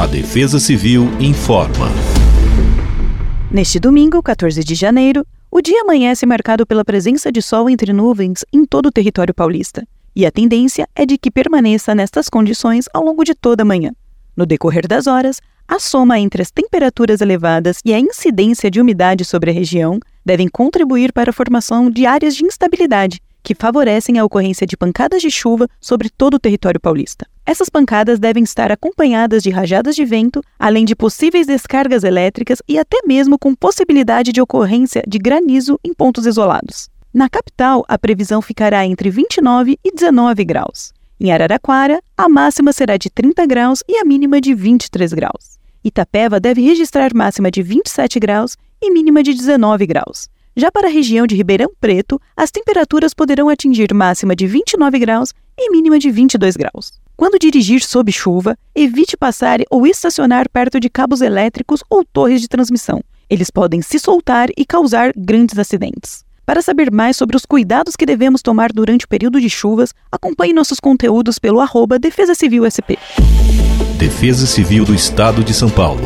A Defesa Civil informa. Neste domingo, 14 de janeiro, o dia amanhece marcado pela presença de sol entre nuvens em todo o território paulista, e a tendência é de que permaneça nestas condições ao longo de toda a manhã. No decorrer das horas, a soma entre as temperaturas elevadas e a incidência de umidade sobre a região devem contribuir para a formação de áreas de instabilidade, que favorecem a ocorrência de pancadas de chuva sobre todo o território paulista. Essas pancadas devem estar acompanhadas de rajadas de vento, além de possíveis descargas elétricas e até mesmo com possibilidade de ocorrência de granizo em pontos isolados. Na capital, a previsão ficará entre 29 e 19 graus. Em Araraquara, a máxima será de 30 graus e a mínima de 23 graus. Itapeva deve registrar máxima de 27 graus e mínima de 19 graus. Já para a região de Ribeirão Preto, as temperaturas poderão atingir máxima de 29 graus e mínima de 22 graus. Quando dirigir sob chuva, evite passar ou estacionar perto de cabos elétricos ou torres de transmissão. Eles podem se soltar e causar grandes acidentes. Para saber mais sobre os cuidados que devemos tomar durante o período de chuvas, acompanhe nossos conteúdos pelo arroba Defesa Civil SP. Defesa Civil do Estado de São Paulo.